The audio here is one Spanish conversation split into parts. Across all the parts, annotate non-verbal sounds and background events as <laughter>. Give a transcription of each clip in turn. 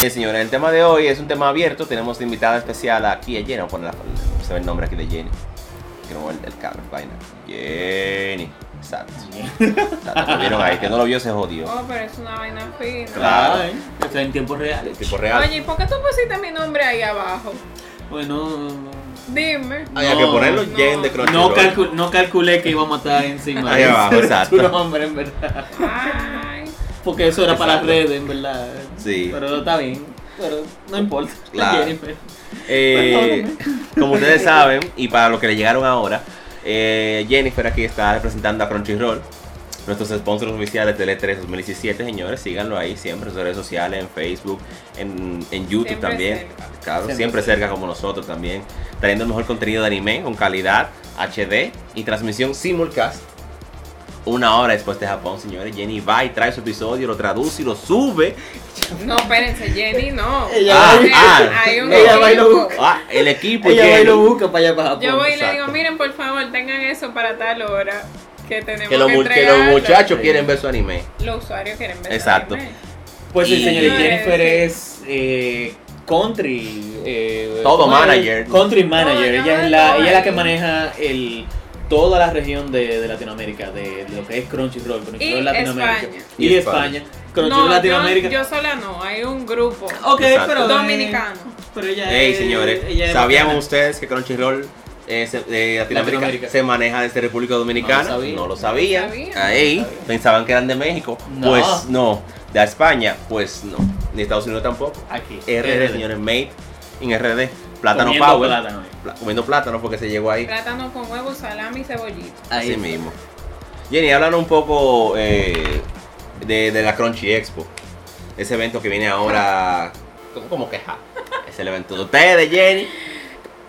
Bien, señores, el tema de hoy es un tema abierto. Tenemos de invitada especial aquí a Jenny. Vamos a poner la- se ve el nombre aquí de Jenny. Que no el, el cable, vaina. Jenny. Exacto. Exacto, Lo vieron ahí. Que no lo vio se jodió. Oh, pero es una vaina fina. Claro. ¿eh? En tiempo real. El tipo real. Oye, ¿y por qué tú pusiste mi nombre ahí abajo? Bueno, Dime. Había no, que ponerlo no. Jen de no, Crunchyroll. calcul- no calculé que íbamos a estar encima Ahí de abajo, exacto. tu <laughs> nombre, en verdad. Ay. Porque eso era para las Exacto. redes, en verdad. Sí. Pero está bien. Pero no importa. <laughs> Claro. Jennifer. Eh, como ustedes saben, y para los que le llegaron ahora, eh, Jennifer aquí está representando a Crunchyroll, nuestros sponsors oficiales del E3 2017, señores. Síganlo ahí siempre en sus redes sociales, en Facebook, en, en YouTube Siempre también. cerca. Claro, Siempre siempre, cerca como nosotros también. Trayendo el mejor contenido de anime con calidad, HD y transmisión simulcast. Una hora después de Japón, señores. Jenny va y trae su episodio, lo traduce y lo sube. No, espérense, Jenny, no. Ella Ah, Hay- ah, hay un ella va y lo equipo. busca. Ah, el equipo Ella va y lo busca para allá para Japón. Yo voy y le Exacto. digo, miren, por favor, tengan eso para tal hora. Que tenemos que los, que que los muchachos quieren ver su anime. Los usuarios quieren ver Exacto. anime. Pues sí, señores. Jennifer es eh, country. eh, Todo manager. Country manager. No, ella, es la, no, ella es la que maneja el toda la región de, de Latinoamérica, de, de lo que es Crunchyroll, Crunchyroll Y Latinoamérica. España. Y, Y España. España. Crunchyroll No, Latinoamérica. yo, yo sola no, hay un grupo ok, Exacto. pero. eh, dominicano. pero ella Hey, es- señores, ella ¿sabían ustedes que Crunchyroll eh, se- Latinoamérica, Latinoamérica. se maneja desde República Dominicana? No lo sabía. No lo. Ahí, No lo sabía. pensaban que eran de México. No. Pues no. De España, pues no. Ni Estados Unidos tampoco. Aquí. RD, señores, made in RD. Plátano Comiendo Power. plátano. Comiendo plátano porque se llegó ahí. Plátano con huevo, salami y cebollita. Así Ahí. mismo. Jenny, háblanos un poco eh, de, de la Crunchy Expo. Ese evento que viene ahora. <laughs> ¿Cómo, cómo que ja? Es el evento de ustedes, Jenny.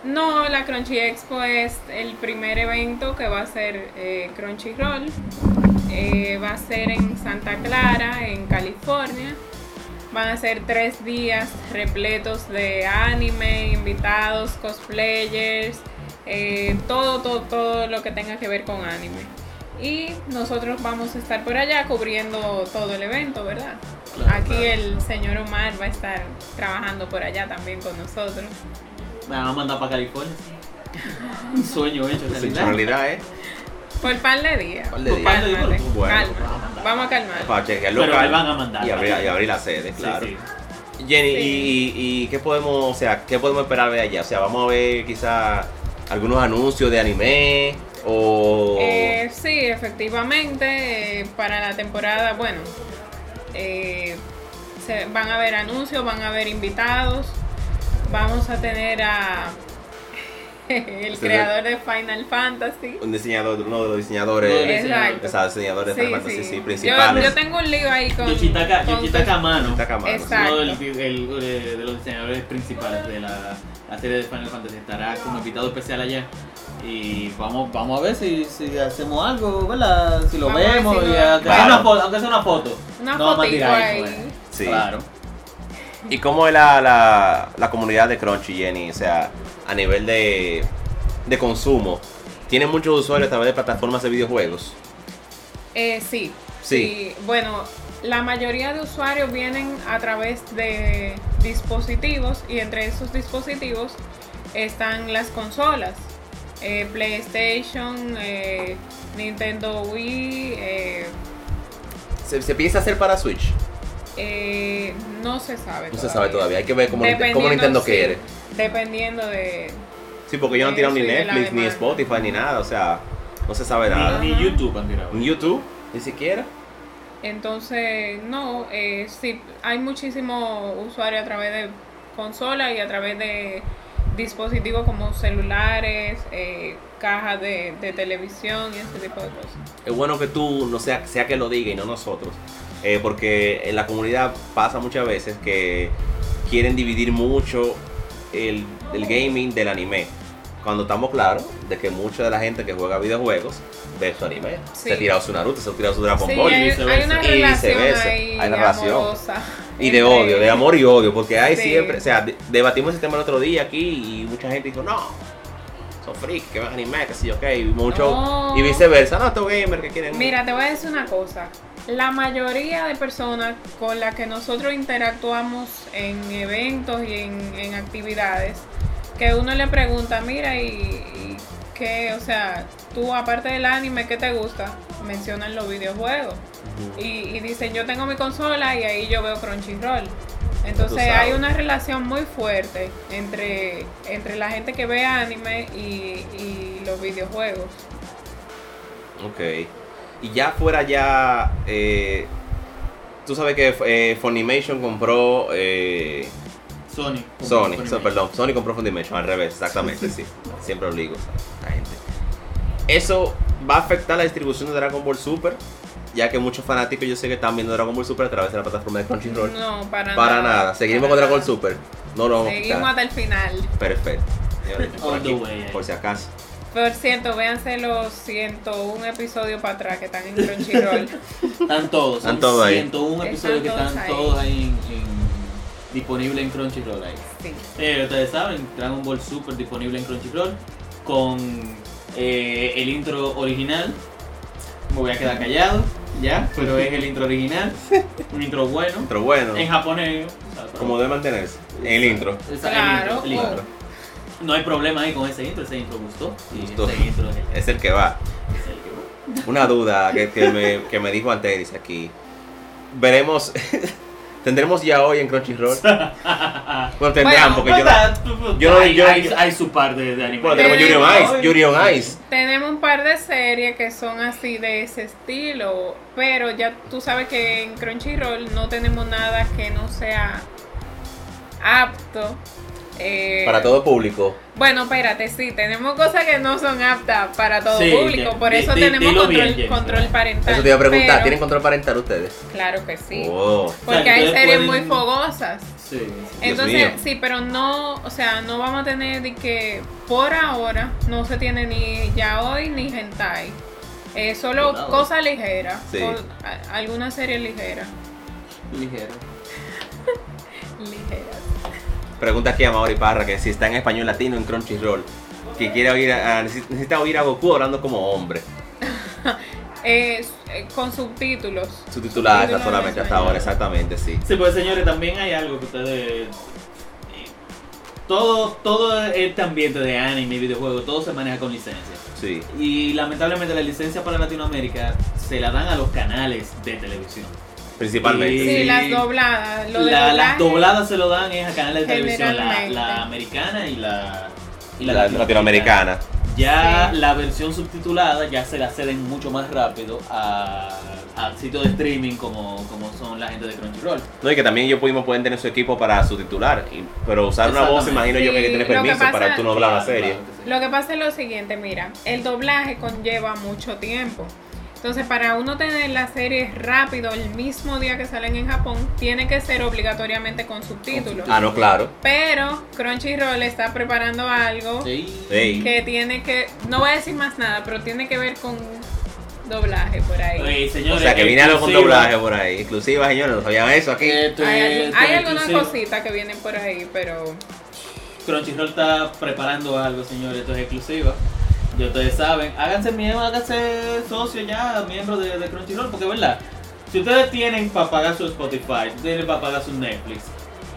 No, la Crunchy Expo es el primer evento que va a ser eh, Crunchyroll. Eh, va a ser en Santa Clara, en California. Van a ser tres días repletos de anime, invitados, cosplayers, eh, todo, todo, todo lo que tenga que ver con anime. Y nosotros vamos a estar por allá cubriendo todo el evento, ¿verdad? Claro, Aquí claro. el señor Omar va a estar trabajando por allá también con nosotros. Me van a mandar para California. Un sueño hecho en realidad. realidad, ¿eh? Por par de días. Por par de días. Bueno. Vamos a calmar. Para chequear Pero van a mandar. y abrir, y abrir la sede, claro. sí. Jenny, Sí. y, y qué podemos, o sea, qué podemos esperar de allá? O sea, vamos a ver quizá algunos anuncios de anime o Eh, sí, efectivamente, eh, para la temporada, bueno, eh, se, van a haber anuncios, van a haber invitados, vamos a tener a <laughs> el Sí. creador de Final Fantasy. un diseñador, uno de los diseñadores, Exacto. o sea, diseñadores de Sí, Final Fantasy sí. sí, Yo, principales. yo tengo un lío ahí con... Yoshitaka, con- Yoshitaka Amano. Yoshitaka. Exacto. Uno del- el- el- de los diseñadores principales de la, la serie de Final Fantasy estará como invitado especial allá. Y vamos, vamos a ver si, si hacemos algo, ¿verdad? Si lo Vamos vemos, si y lo- aunque, sea una foto, aunque sea una foto. Una no vamos a tirar ahí. eso, eh. Sí. Claro. ¿Y cómo es la, la, la comunidad de Crunchy, Jenny? O sea, a nivel de, de consumo, ¿tiene muchos usuarios a través de plataformas de videojuegos? Eh, sí, Sí. sí. Bueno, la mayoría de usuarios vienen a través de dispositivos y entre esos dispositivos están las consolas. Eh, PlayStation, eh, Nintendo Wii, eh, ¿Se, se piensa hacer para Switch? eh, no se sabe No se sabe todavía, hay que ver cómo, Nintendo sí, quiere. Dependiendo de... Sí, porque yo no he tirado ni Netflix, ni. Spotify, ni nada, o sea, no se sabe nada. Ni, ni YouTube han tirado. Ni YouTube, ni siquiera. Entonces, no, eh, sí, hay muchísimo usuario a través de consola y a través de dispositivos como celulares, eh, cajas de, de televisión y ese tipo de cosas. Es bueno que tú, no sea, sea que lo diga y no nosotros, eh, porque en la comunidad pasa muchas veces que quieren dividir mucho el, el gaming del anime. Cuando estamos claros de que mucha de la gente que juega videojuegos ve su anime. Sí. Se ha tirado su Naruto, se ha tirado su Dragon Sí, Ball. hay, viceversa. hay una Y relación viceversa. Hay relación. amorosa Y de odio, de amor y odio, porque hay Sí. siempre, o sea, de- debatimos ese tema el otro día aquí y mucha gente dijo, no, son freaks que ven anime, que sí, ok, y mucho, No. y viceversa, no, estos gamers que quieren. Mira, te voy a decir una cosa. La mayoría de personas con las que nosotros interactuamos en eventos y en, en actividades, que uno le pregunta, mira, y, y qué, o sea, tú aparte del anime, ¿qué te gusta? Mencionan los videojuegos. Y, y dicen, yo tengo mi consola y ahí yo veo Crunchyroll. Entonces hay una relación muy fuerte entre, entre la gente que ve anime y, y los videojuegos. Ok. Y ya fuera ya. eh, tú sabes que eh, Funimation compró. eh, Sony. Sony, Sony so- perdón, Sony compró Funimation, al revés, exactamente, <laughs> sí. Siempre lo digo, la gente. Eso va a afectar la distribución de Dragon Ball Super, ya que muchos fanáticos yo sé que están viendo Dragon Ball Super a través de la plataforma de Crunchyroll. No, para, Para nada, seguimos para con Dragon Ball. Super. No lo vamos a Seguimos hasta el final. Perfecto. Por, <laughs> All the aquí, por si acaso. Por cierto, véanse los 101 episodios para atrás que están en Crunchyroll. <laughs> Están todos. Están todos ahí. 101 episodios que Están están todos todos ahí en, en- disponibles en Crunchyroll ahí. Sí. Eh, ustedes saben, Dragon Ball Super disponible en Crunchyroll con eh, el intro original. Me voy a quedar callado, ya, pero es el intro original, <laughs> un intro bueno, Pero bueno, en japonés. o sea, como debe mantenerse. En el intro. El Claro, intro, el intro. No hay problema ahí con ese intro, ese intro gustó. Y Gustó. ese intro es el, Es el que va. es el que va. Una duda que, que me, que me dijo antes dice aquí. Veremos. <laughs> Tendremos ya hoy en Crunchyroll. <laughs> Bueno, tendrán, Bueno, porque yo no. yo no- hay, yo- hay, yo- hay su par de, de anime. Bueno, tenemos Yuri on Ice. Yuri on Ice. Tenemos un par de series que son así de ese estilo, pero ya tú sabes que en Crunchyroll no tenemos nada que no sea apto. Eh, Para todo público. Bueno, espérate, sí, tenemos cosas que no son aptas para todo Sí, público, ya, por eso tenemos control, bien, Jenny. control parental. Eso te iba a preguntar. pero- ¿Tienen control parental ustedes? Claro que sí. Oh. Porque O sea, hay series pueden- muy fogosas. Sí. Entonces, sí, pero no, o sea, no vamos a tener de que por ahora no se tiene ni yaoi ni hentai. Eh, solo cosas ligeras, Sí. alguna serie ligera. Ligero. <laughs> Ligeras. Pregunta aquí a Mauri Parra que si está en español latino en Crunchyroll. Que quiere oír a, necesita oír a Goku hablando como hombre. <laughs> Eh, eh, con subtítulos. Subtitulada Subtítulos en solamente hasta ahora, exactamente, sí. Sí, pues señores, también hay algo que ustedes. Todo, todo este ambiente de anime y videojuegos, todo se maneja con licencia. Sí. Y lamentablemente la licencia para Latinoamérica se la dan a los canales de televisión. Principalmente. Y- Sí, Sí. las dobladas. Lo de La- las dobladas se lo dan es a canales de televisión, la, la americana y la, y La latinoamericana. Ya Sí. la versión subtitulada ya se la ceden mucho más rápido a, a sitios de streaming como, como son la gente de Crunchyroll. No, y que también ellos pudimos, pueden tener su equipo para subtitular. y- pero usar una voz, imagino yo que hay que tener lo que permiso pasa- para tú no doblar una Claro, serie. claro que sí. Lo que pasa es lo siguiente, mira, el doblaje conlleva mucho tiempo. Entonces, para uno tener las series rápido el mismo día que salen en Japón, tiene que ser obligatoriamente con subtítulos. Ah, no, claro. Pero Crunchyroll está preparando algo Sí. Sí. que tiene que, no voy a decir más nada, pero tiene que ver con doblaje por ahí. Oye, O señores, sea, que viene algo con exclusiva. doblaje por ahí. Exclusiva, señores, no sabían eso aquí. Esto Hay, esto es algunas exclusivo. cositas que vienen por ahí, pero Crunchyroll está preparando algo, señores, esto es exclusivo. Ya ustedes saben, háganse miembros, háganse socios ya, miembros de, de Crunchyroll, porque verdad, si ustedes tienen para pagar su Spotify, tienen para pagar su Netflix,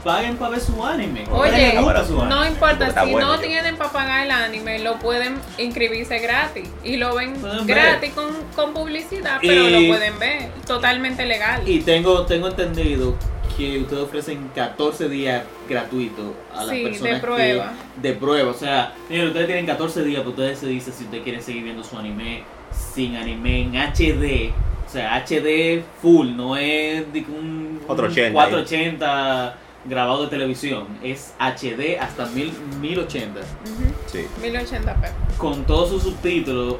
paguen para ver su anime. Oye, no importa, si bueno, no yo. tienen para pagar el anime, lo pueden inscribirse gratis. Y lo ven Pueden gratis con, con publicidad, pero Y- lo pueden ver. Totalmente legal. Y tengo, tengo entendido que ustedes ofrecen 14 días gratuitos a las Sí, de personas prueba. que- de prueba. O sea, miren, ustedes tienen 14 días, pero ustedes se dicen si ustedes quieren seguir viendo su anime sin anime en HD. O sea, HD full, no es de que un, un 480, 480 grabado de televisión. Es HD hasta 1000, 1080 Ujú, Sí. 1080p. con todos sus subtítulos.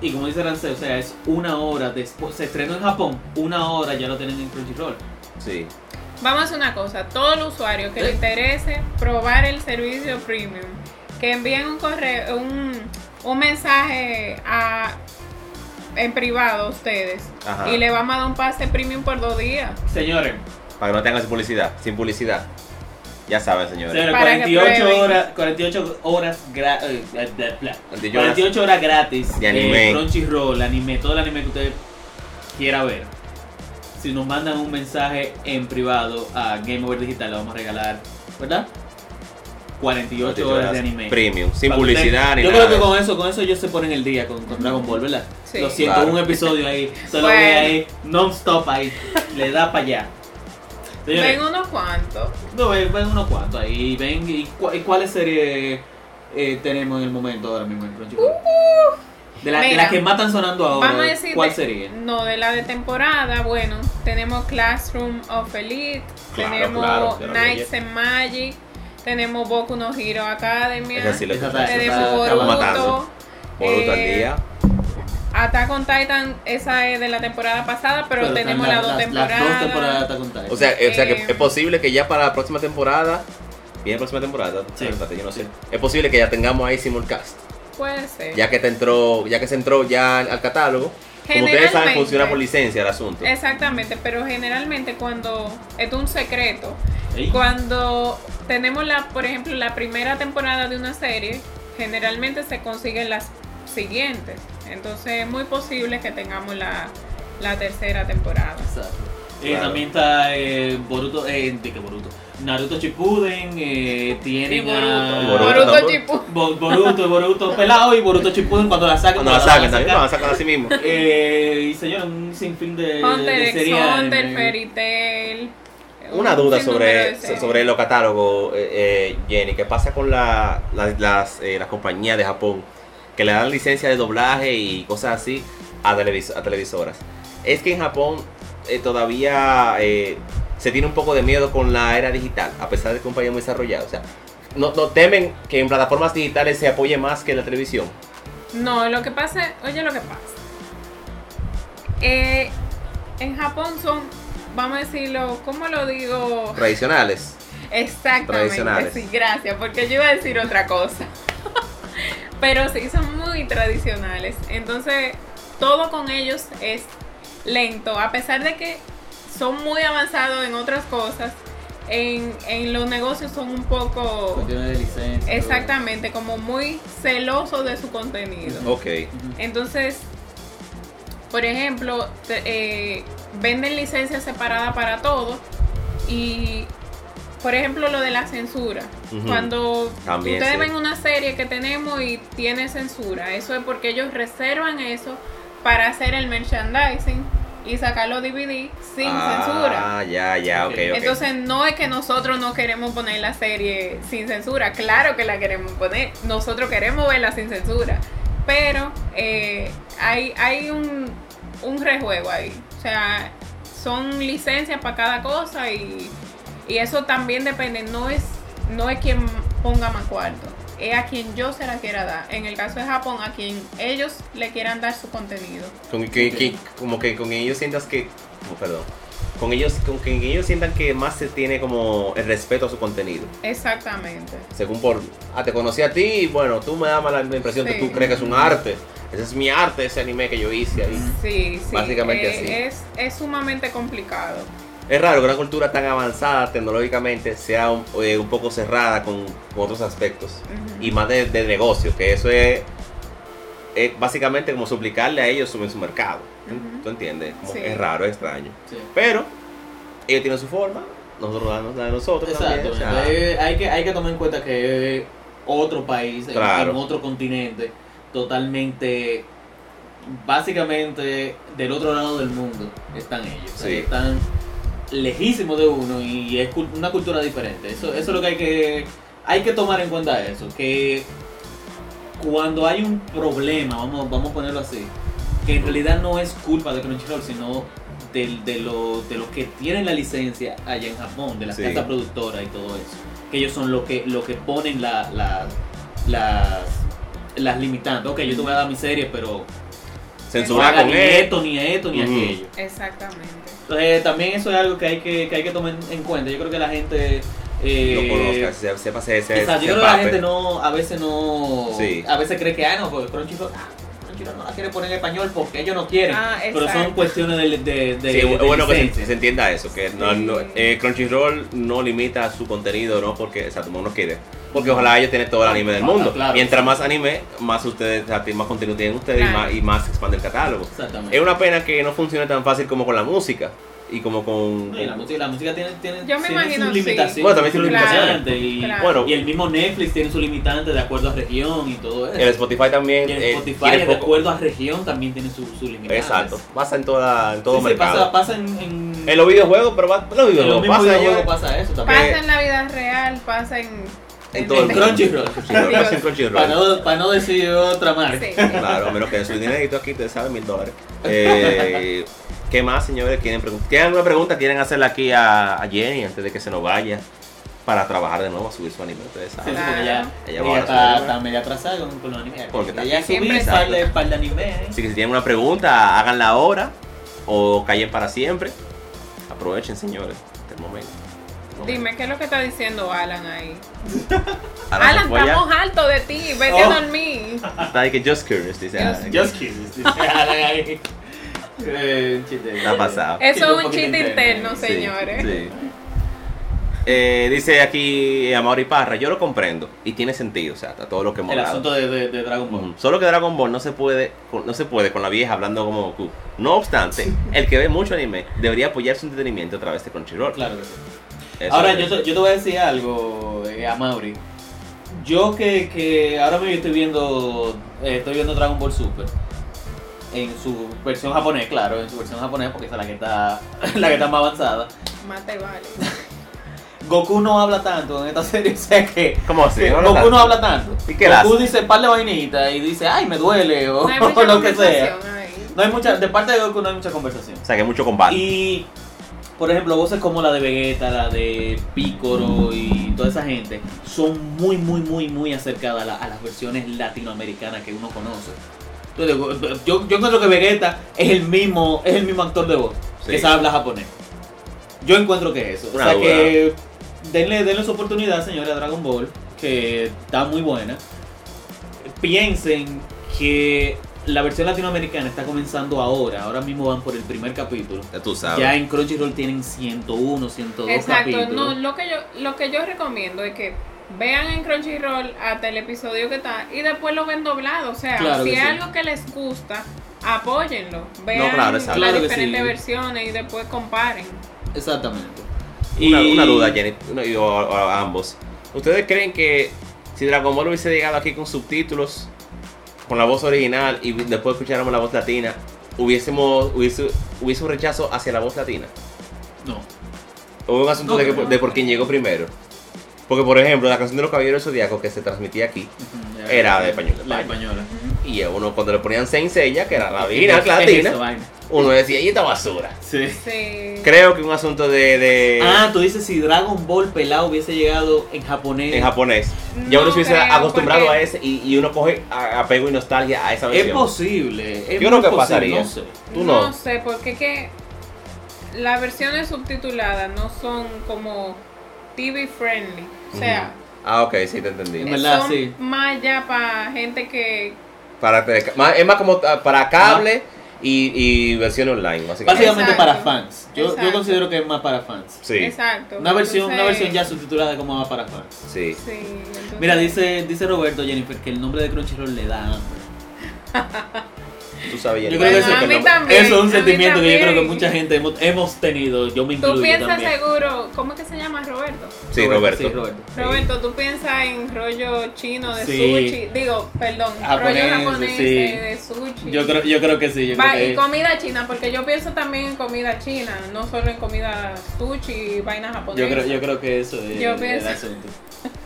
Y como dice Rancel, o sea, es una hora después. Se estrenó en Japón, una hora ya lo tienen en Crunchyroll. Sí. Vamos a hacer una cosa. Todo el usuario que le interese probar el servicio premium, que envíen un correo, un, un mensaje a, en privado a ustedes. Ajá. Y le vamos a dar un pase premium por dos días. Señores, Para que no tengan sin publicidad. Sin publicidad. Ya saben, señores. señores Para que 48 prueben. horas, 48 horas gra- eh, eh, bla, bla. 48 horas 48 horas gratis de anime. eh, Crunchyroll, anime, todo el anime que usted quiera ver. Si nos mandan un mensaje en privado a Game Over Digital, le vamos a regalar, ¿verdad? 48 horas de anime. Premium, sin Para publicidad ustedes- ni Yo nada. creo que con eso, con eso ellos se ponen el día con, con Dragon Ball, ¿verdad? Sí. Lo siento, Claro. un episodio ahí, <laughs> solo Bueno. ve ahí, non-stop ahí, le da para allá. Señores, Ven unos cuantos. no, ven, ven unos cuantos ahí, ven, y, cu- y cuáles series eh, tenemos en el momento ahora mismo en Crunchyroll? la- de las que más están sonando ahora, Vamos a decir. ¿cuál de- sería? No, de la de temporada, bueno, tenemos Classroom of Elite, Claro, tenemos claro, claro, Knights and Magic, tenemos Boku no Hero Academia, está- tenemos. Boruto, Boruto al eh, día. Attack on Titan, esa es de la temporada pasada, pero, Pero tenemos las dos las- temporadas. Las dos temporadas de Attack on Titan. O sea, o sea que eh, es posible que ya para la próxima temporada, viene la próxima temporada, Sí. Yo no sé. Es posible que ya tengamos ahí simulcast, Puede ser. ya que te entró, ya que se entró ya al catálogo. Como ustedes saben, Generalmente- funciona por licencia el asunto. Exactamente, pero generalmente cuando esto es un secreto, cuando tenemos la, por ejemplo, la primera temporada de una serie, generalmente se consiguen las siguientes. Entonces es muy posible que tengamos la, la tercera temporada. Exacto. Eh, Claro. también está eh, Boruto, eh, ¿de Boruto? Naruto Shippuden, eh, tienen Y Boruto. a... Boruto. Shippuden. Bo- Boruto, Boruto pelado y Boruto Shippuden cuando la saquen. Cuando la van a saquen, también sacar. van a sacar así mismo. Eh, y señor, un sinfín de, Hunter de x series Hunter, anime. Fairy Tail. Una un duda sobre, sobre los catálogos, eh, eh, Jenny. ¿Qué pasa con la, la- las, eh, las compañías de Japón que le dan licencia de doblaje y cosas así a, televis- a televisoras? Es que en Japón eh, todavía eh, se tiene un poco de miedo con la era digital, a pesar de que es un país muy desarrollado. O sea, no, no temen que en plataformas digitales se apoye más que en la televisión. No, lo que pasa, oye lo que pasa. Eh, en Japón son, vamos a decirlo, ¿cómo lo digo? Tradicionales. Exactamente, Tradicionales. sí, gracias, porque yo iba a decir otra cosa. <laughs> Pero sí, son muy tradicionales. Entonces, todo con ellos es lento, a pesar de que son muy avanzados en otras cosas, en, en los negocios son un poco, Cuestiones de licencia. exactamente, como muy celosos de su contenido. Ok. Entonces, por ejemplo, te- eh, venden licencias separadas para todo y, por ejemplo, lo de la censura. Cuando También, ustedes sí. ven una serie que tenemos y tiene censura, eso es porque ellos reservan eso para hacer el merchandising y sacar los DVD sin censura. Ah, ya, ya, ok. Entonces no es que nosotros no queremos poner la serie sin censura, claro que la queremos poner, nosotros queremos verla sin censura, pero eh, hay, hay un, un rejuego ahí, o sea, son licencias para cada cosa y, y eso también depende, no es, no es quien ponga más cuarto, es a quien yo se la quiera dar, en el caso de Japón, a quien ellos le quieran dar su contenido. Con que, que- como que con ellos sientas que. oh, perdón. Con ellos, con que ellos sientan que más se tiene como el respeto a su contenido. Exactamente. Según por. Ah, te conocí a ti y bueno, tú me das la impresión que Sí. tú crees que es un arte. Ese es mi arte, ese anime que yo hice ahí. Sí, sí. Básicamente eh, así. Es, es sumamente complicado. Es raro que una cultura tan avanzada tecnológicamente sea un, eh, un poco cerrada con, con otros aspectos. Y más de, de negocio, que eso es, es básicamente como suplicarle a ellos su, su mercado. ¿Tú entiendes? Como Sí. Es raro, es extraño. Sí. Pero ellos tienen su forma, nosotros damos la de nosotros Exacto. también. o sea, entonces, hay, que, hay que tomar en cuenta que es otro país, en- Claro. en, otro continente, totalmente, básicamente del otro lado del mundo están ellos. Sí. Están lejísimos de uno y es cul- una cultura diferente. Eso, eso es lo que hay que hay que tomar en cuenta eso, que cuando hay un problema, vamos, vamos a ponerlo así, que en realidad no es culpa de Crunchyroll, sino del- de, lo, de los que tienen la licencia allá en Japón, de las Sí. casas productoras y todo eso. Que ellos son los que, lo que ponen la, la- las, las limitantes. Ok, yo te voy a dar mi serie, pero no censurar haga con ni él. esto, ni esto, ni Ujú. aquello. Exactamente. Entonces, también eso es algo que hay que, que hay que tomar en cuenta. Yo creo que la gente... eh, Lo conozca, se- sepa, se, se, Quizás se yo creo que la gente no, a veces no, Sí. a veces cree que, ah, no, pues Crunchyroll, ah, Crunchyroll no la quiere poner en español porque ellos no quieren. Ah, pero son cuestiones de, de, de, Sí, es de bueno que se, entienda eso, que no, Sí. no- eh, Crunchyroll no limita su contenido, no porque, exacto, como uno quiere, porque ojalá ellos tienen todo el anime del mundo. claro. Mientras más anime, más ustedes, más contenido tienen ustedes y, más, y más se expande el catálogo. Exactamente. Es una pena que no funcione tan fácil como con la música. y como con... Y la música, la música tiene, tiene, Yo me tiene imagino, sus sí. limitaciones. Bueno, también tiene sus limitaciones. Y, Claro. Bueno, y el mismo Netflix tiene su limitante de acuerdo a región y todo eso. el Spotify también y el eh, Spotify, de acuerdo a región, también tiene sus su limitantes. Exacto, pasa en, toda, en todo Sí, sí, mercado. pasa, pasa en, en, En los videojuegos, pero va- en los en los pasa, videojuegos pasa eso también. Pasa en la vida real, pasa en... En todo el mundo. Crunchyroll. En Crunchyroll. Para no, para no decir otra marca. Sí. Claro, a menos que su dinerito aquí, te saben, mil dólares. Eh, ¿Qué más, señores? ¿Quieren ¿Tienen alguna pregunta? ¿Quieren hacerla aquí a, a Jenny antes de que se nos vaya? Para trabajar de nuevo, a subir su anime. Ustedes Sí, saben. sí, porque ya, Ella ella va a está, está media atrasada con, con los animes. Porque ella Siempre subí un exacto. par de, par de anime. ¿eh? Así que si tienen una pregunta, háganla ahora o callen para siempre. Aprovechen, señores, este momento. Dime, ¿qué es lo que está diciendo Alan ahí? Alan, fue ya. estamos hartos de ti, vete Oh. a dormir. Está ahí que just curious, dice. Alan. Just kidding. dice <laughs> Alan ahí. Eh, un chiste. Está pasado. Eso es un chiste interno, Sí, señores. sí. Eh, dice aquí Amaury Parra, yo lo comprendo y tiene sentido, o sea, está todo lo que hemos El hablado. asunto de, de, de Dragon Ball. Ujú. Solo que Dragon Ball no se puede con- no se puede con la vieja hablando como Goku. No obstante, el que ve mucho anime debería apoyar su entretenimiento a través de Crunchyroll. Claro que sí. Eso Ahora, yo te, yo te voy a decir algo, eh, a Mauri. Yo que, que ahora mismo estoy viendo eh, estoy viendo Dragon Ball Super en su versión japonés, claro, en su versión japonés porque esa es la que está <laughs> la que está más avanzada. Más te vale. <laughs> Goku no habla tanto en esta serie, <laughs> o sea que ¿Cómo así? que No, Goku tanto. no habla tanto. ¿Y qué Goku hace? dice par de vainitas y dice, "Ay, me duele" o, No hay mucha lo que sea. ahí. No hay mucha de parte de Goku no hay mucha conversación. O sea, que hay mucho combate. Y, por ejemplo, voces como la de Vegeta, la de Piccolo y toda esa gente son muy, muy, muy, muy acercadas a, la- a las versiones latinoamericanas que uno conoce. Entonces, yo, yo encuentro que Vegeta es el mismo, es el mismo actor de voz Sí. que sabe hablar japonés. Yo encuentro que eso. Una o sea que denle, denle su oportunidad, señores, a Dragon Ball, que está muy buena. Piensen que la versión latinoamericana está comenzando ahora. Ahora mismo van por el primer capítulo. Ya tú sabes. Ya en Crunchyroll tienen 101, 102 Exacto, capítulos. no, lo que yo lo que yo recomiendo es que vean en Crunchyroll hasta el episodio que está y después lo ven doblado, o sea, Claro si sí. algo que les gusta, apóyenlo, vean claro, exacto. las Claro diferentes sí. versiones y después comparen. Exactamente. Una, Y- una duda, Jenny, o- ambos. ¿Ustedes creen que si Dragon Ball hubiese llegado aquí con subtítulos, con la voz original y después escucháramos la voz latina, hubiésemos hubiese, hubiese un rechazo hacia la voz latina? No. Hubo un asunto No, de, que- de por quién llegó primero. Porque, por ejemplo, la canción de los Caballeros del Zodíaco que se transmitía aquí. Era de español. La española. y uno cuando le ponían Saint Seiya, que era la ¿Qué original latina? Uno decía, ¿y esta basura? Sí. Sí. Creo que un asunto de, de- Ah, tú dices si Dragon Ball pelado hubiese llegado en japonés. en japonés. Ya uno No se hubiese creo, acostumbrado porque- a ese y, y uno coge apego y nostalgia a esa Es versión. posible. es Yo creo que posible, pasaría. No sé. Tú no. No sé, porque es que las versiones subtituladas no son como TV friendly. O sea, Ah, ok, sí, te entendí. En verdad, son sí. más ya para gente que Para, es más como ah, para cable y, y versión online, básicamente. Básicamente Exacto. para fans. Yo, yo considero que es más para fans. Sí, Exacto. Una versión, una versión ya subtitulada como más para fans. sí. Sí, entonces- Mira, dice, dice Roberto Jennifer que el nombre de Crunchyroll le da hambre. <laughs> Tú sabes, Yo creo que eso, a mí también, eso es un sentimiento que yo creo que mucha gente hemos, hemos tenido. Yo me incluyo Tú piensas también. seguro, ¿cómo es que se llama Roberto? Sí, Roberto. Sí, Roberto. Roberto, tú piensas en rollo chino de Sí. sushi, digo, perdón, Japonés, rollo japonés sí. de, sushi. Yo creo, yo creo que sí. Yo Va, creo y que, comida china, porque yo pienso también en comida china, no solo en comida sushi y vainas yo, japonesas. creo, yo creo que eso es Yo el pienso- asunto. <laughs>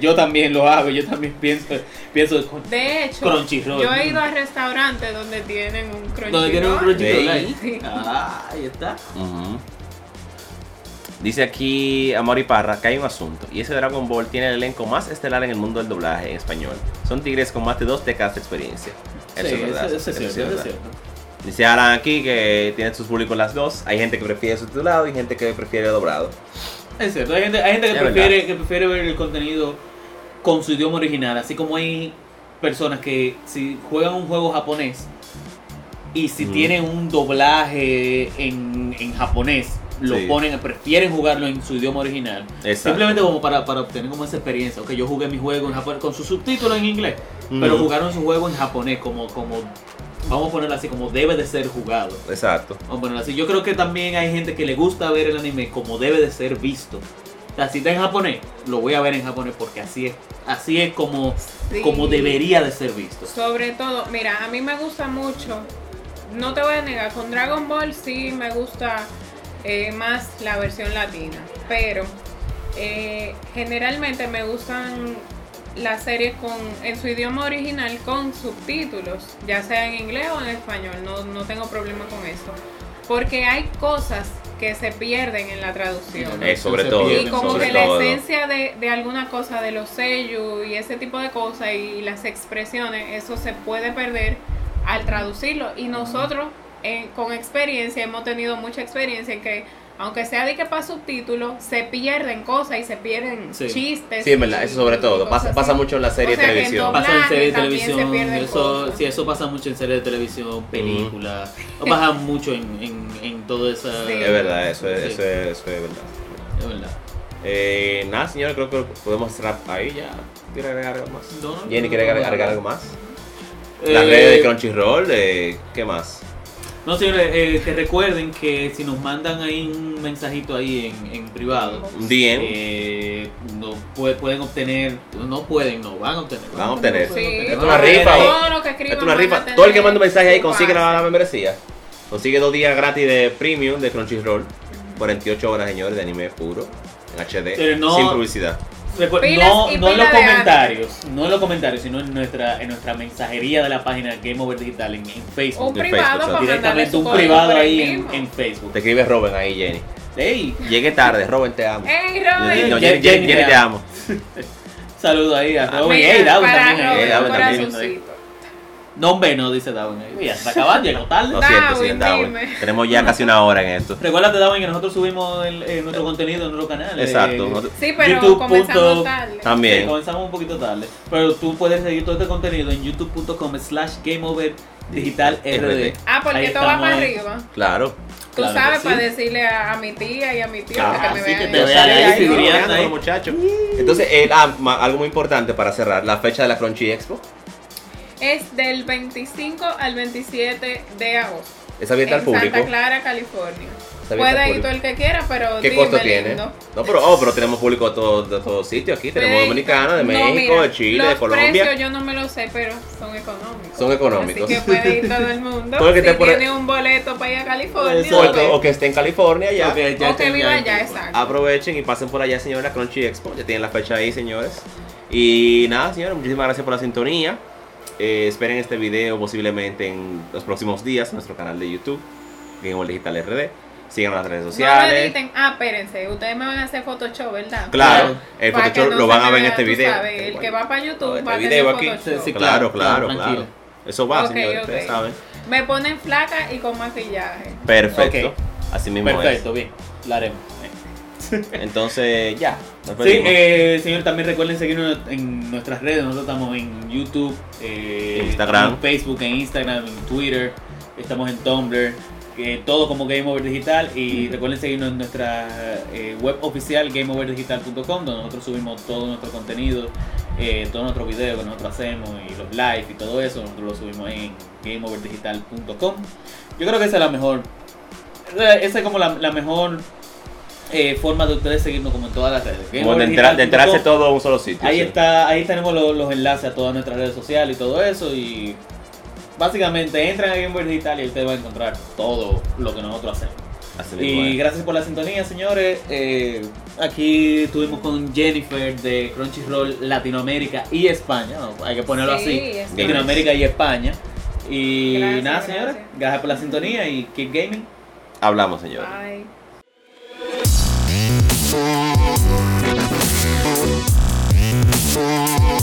Yo también lo hago, yo también pienso, pienso con- De hecho, Crunchyroll. yo he ido a restaurantes donde tienen un crunchyroll. donde tienen un Crunchyroll ahí. Sí. Ah, ahí está. Dice aquí Amori Parra que hay un asunto y ese Dragon Ball tiene el elenco más estelar en el mundo del doblaje en español. Son tigres con más de dos décadas de experiencia. Eso sí, es verdad. eso, eso es cierto, eso es cierto. Dice Alan aquí que tiene sus públicos las dos. Hay gente que prefiere subtitulado y gente que prefiere doblado. Es cierto, hay gente, hay gente que, Es prefiere, verdad. que prefiere ver el contenido con su idioma original, así como hay personas que si juegan un juego japonés y si Mm. tienen un doblaje en, en japonés, lo Sí. ponen, prefieren jugarlo en su idioma original. Exacto. Simplemente como para, para obtener como esa experiencia. Ok, yo jugué mi juego en japonés con sus subtítulos en inglés, pero Ujú. jugaron su juego en japonés como, como vamos a ponerlo así, como debe de ser jugado. Exacto. Vamos a ponerlo así. Yo creo que también hay gente que le gusta ver el anime como debe de ser visto. O sea, si está en japonés, lo voy a ver en japonés porque así es, así es como, Sí. como debería de ser visto. Sobre todo, mira, a mí me gusta mucho, no te voy a negar, con Dragon Ball sí me gusta eh, más la versión latina, pero eh, generalmente me gustan las series con, en su idioma original con subtítulos, ya sea en inglés o en español, no, no tengo problema con eso, porque hay cosas que se pierden en la traducción. Eh, sobre todo. Y como sobre que la esencia de, de alguna cosa, de los sellos y ese tipo de cosas y las expresiones, eso se puede perder al traducirlo. Y nosotros, eh, con experiencia, hemos tenido mucha experiencia en que, aunque sea de que para subtítulos, se pierden cosas y se pierden Sí. chistes. Sí, en verdad, eso sobre todo. Pasa, pasa mucho en la serie O sea, de televisión. Pasa en serie de televisión, eso, cosas. sí, eso pasa mucho en serie de televisión, películas, pasa mucho en, en, en todo esa... Sí. Es verdad, eso es, Sí, eso es, eso es verdad. es verdad. Eh, nada, señores, creo que podemos cerrar ahí ya. ¿Quiere agregar algo más? No, no, Jenny, ¿quiere agregar, algo más? Eh, Las redes de Crunchyroll, eh, ¿qué más? No, señores, eh, que recuerden que si nos mandan ahí un mensajito ahí en, en privado, DM. eh, no puede- pueden obtener, no pueden, no, van a obtener. Van a obtener. Sí, es una rifa, Todo lo que escriban Esto es una van a rifa. tener Todo el que manda un mensaje ahí consigue la, membresía. Consigue dos días gratis de premium de Crunchyroll. 48 horas, señores, de anime puro. En HD. Pero no- Sin publicidad. No, no en los comentarios, no en los comentarios, sino en nuestra, en nuestra mensajería de la página Game Over Digital en, en Facebook. Un En privado Facebook, para mandarle Directamente un privado ahí en, Facebook. Te escribe Robin ahí, Jenny. Ey, Llegué tarde, Robin, te amo. ¡Ey, No, Robin! Jenny, Jenny, Jenny, Jenny, te amo. <laughs> saludo ahí a Robin. Mira, Ey, Darwin para también. Robin, un también. No, hombre, no, dice Darwin. Mira, se acaban, llegó tarde. Lo siento, Darwin, sí, Darwin. dime. Tenemos ya casi una hora en esto. Recuérdate, Darwin, que nosotros subimos el- eh, nuestro contenido en nuestro canal. Exacto. eh, nosotros- Sí, pero YouTube comenzamos punto- tarde. Sí, También. comenzamos un poquito tarde. Pero tú puedes seguir todo este contenido en youtube.com slash gameoverdigital rd. Ah, porque Ahí esto va estamos. para arriba. Claro. Tú Claro que sabes, sí. para decirle a, a mi tía y a mi tío Ah, que me sí, vean. que te Yo vean salí ahí ahí figureando ahí. muchachos. Entonces, eh, ah, ma- algo muy importante para cerrar, la fecha de la Crunchy Expo. Es del 25 al 27 de agosto. Es abierta al en público. Santa Clara, California. Puede ir todo el que quiera, pero ¿Qué dime, costo tiene? lindo. No, pero, oh, pero tenemos público de todos de todos sitios aquí. Tenemos Pues, dominicana, de no, México, mira, de Chile, los de Colombia. precios yo no me lo sé, pero son económicos. Son económicos. Así que puede ir todo el <laughs> mundo. Todo el que si te pone- tiene un boleto para ir a California. Exacto. o, que, o que esté en California ya. Ok, ya o que viva ya- allá, exacto. Aprovechen y pasen por allá, señores, la Crunchy Expo. Ya tienen la fecha ahí, señores. Y nada, señores, muchísimas gracias por la sintonía. Eh, esperen este video posiblemente en los próximos días en nuestro canal de YouTube, Game Over Digital RD. Sigan las redes No sociales. editen. Ah, espérense, ustedes me van a hacer Photoshop, ¿verdad? Claro, el Para Photoshop no lo van a ver en este video. sabes, el que va para YouTube Este va a tener video aquí. Photoshop. Sí, sí, Claro, Claro, claro. Eso va, Ok, señores, ustedes saben. Me ponen flaca y con maquillaje. Perfecto. Así mismo Perfecto, bien. Lo haremos. Es. <laughs> Entonces, ya. nos Sí, eh, señor, también recuerden seguirnos en nuestras redes. Nosotros estamos en YouTube, eh, Instagram. en Facebook, en Instagram, en Twitter. Estamos en Tumblr. eh, todo como Game Over Digital. Y recuerden seguirnos en nuestra eh, web oficial, gameoverdigital.com, donde nosotros subimos todo nuestro contenido, eh, todos nuestros videos que nosotros hacemos y los live y todo eso. Nosotros lo subimos en gameoverdigital.com. Yo creo que esa es la mejor. Esa es como la, la mejor eh, forma de ustedes seguirnos como en todas las redes. Como de, enterarse gameoverdigital.com. todo en un solo sitio. Ahí sí. está, ahí tenemos los, los enlaces a todas nuestras redes sociales y todo eso y básicamente entran a Game Over Digital y ustedes van a encontrar todo lo que nosotros hacemos. Así Y gracias por la sintonía, señores. Eh, aquí estuvimos con Jennifer de Crunchyroll Latinoamérica y España. ¿no? Hay que ponerlo Sí, así. es Latinoamérica y España. Y Gracias, nada, señores. gracias. Gracias por la sintonía y keep gaming. Hablamos, señores. Bye. Yeah.